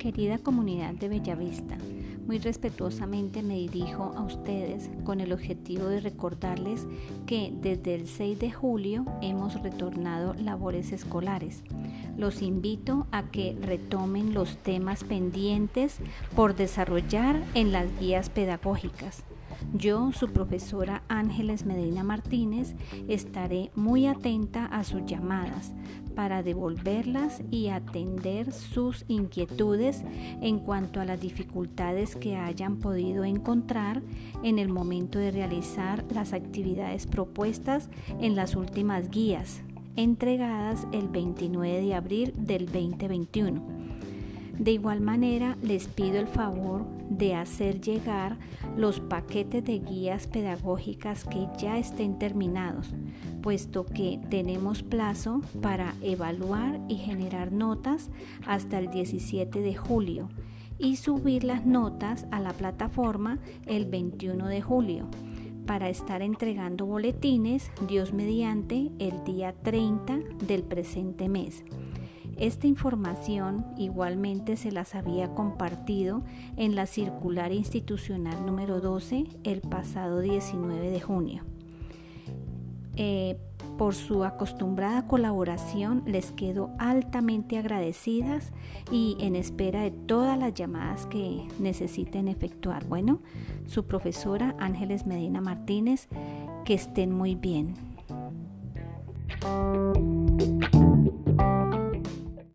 Querida comunidad de Bellavista, muy respetuosamente me dirijo a ustedes con el objetivo de recordarles que desde el 6 de julio hemos retornado labores escolares. Los invito a que retomen los temas pendientes por desarrollar en las guías pedagógicas. Yo, su profesora Ángeles Medina Martínez, estaré muy atenta a sus llamadas para devolverlas y atender sus inquietudes en cuanto a las dificultades que hayan podido encontrar en el momento de realizar las actividades propuestas en las últimas guías entregadas el 29 de abril del 2021 de igual manera, les pido el favor de hacer llegar los paquetes de guías pedagógicas que ya estén terminados, puesto que tenemos plazo para evaluar y generar notas hasta el 17 de julio y subir las notas a la plataforma el 21 de julio para estar entregando boletines, Dios mediante, el día 30 del presente mes. Esta información igualmente se las había compartido en la circular institucional número 12 el pasado 19 de junio. Eh, por su acostumbrada colaboración les quedo altamente agradecidas y en espera de todas las llamadas que necesiten efectuar. Bueno, su profesora Ángeles Medina Martínez, que estén muy bien.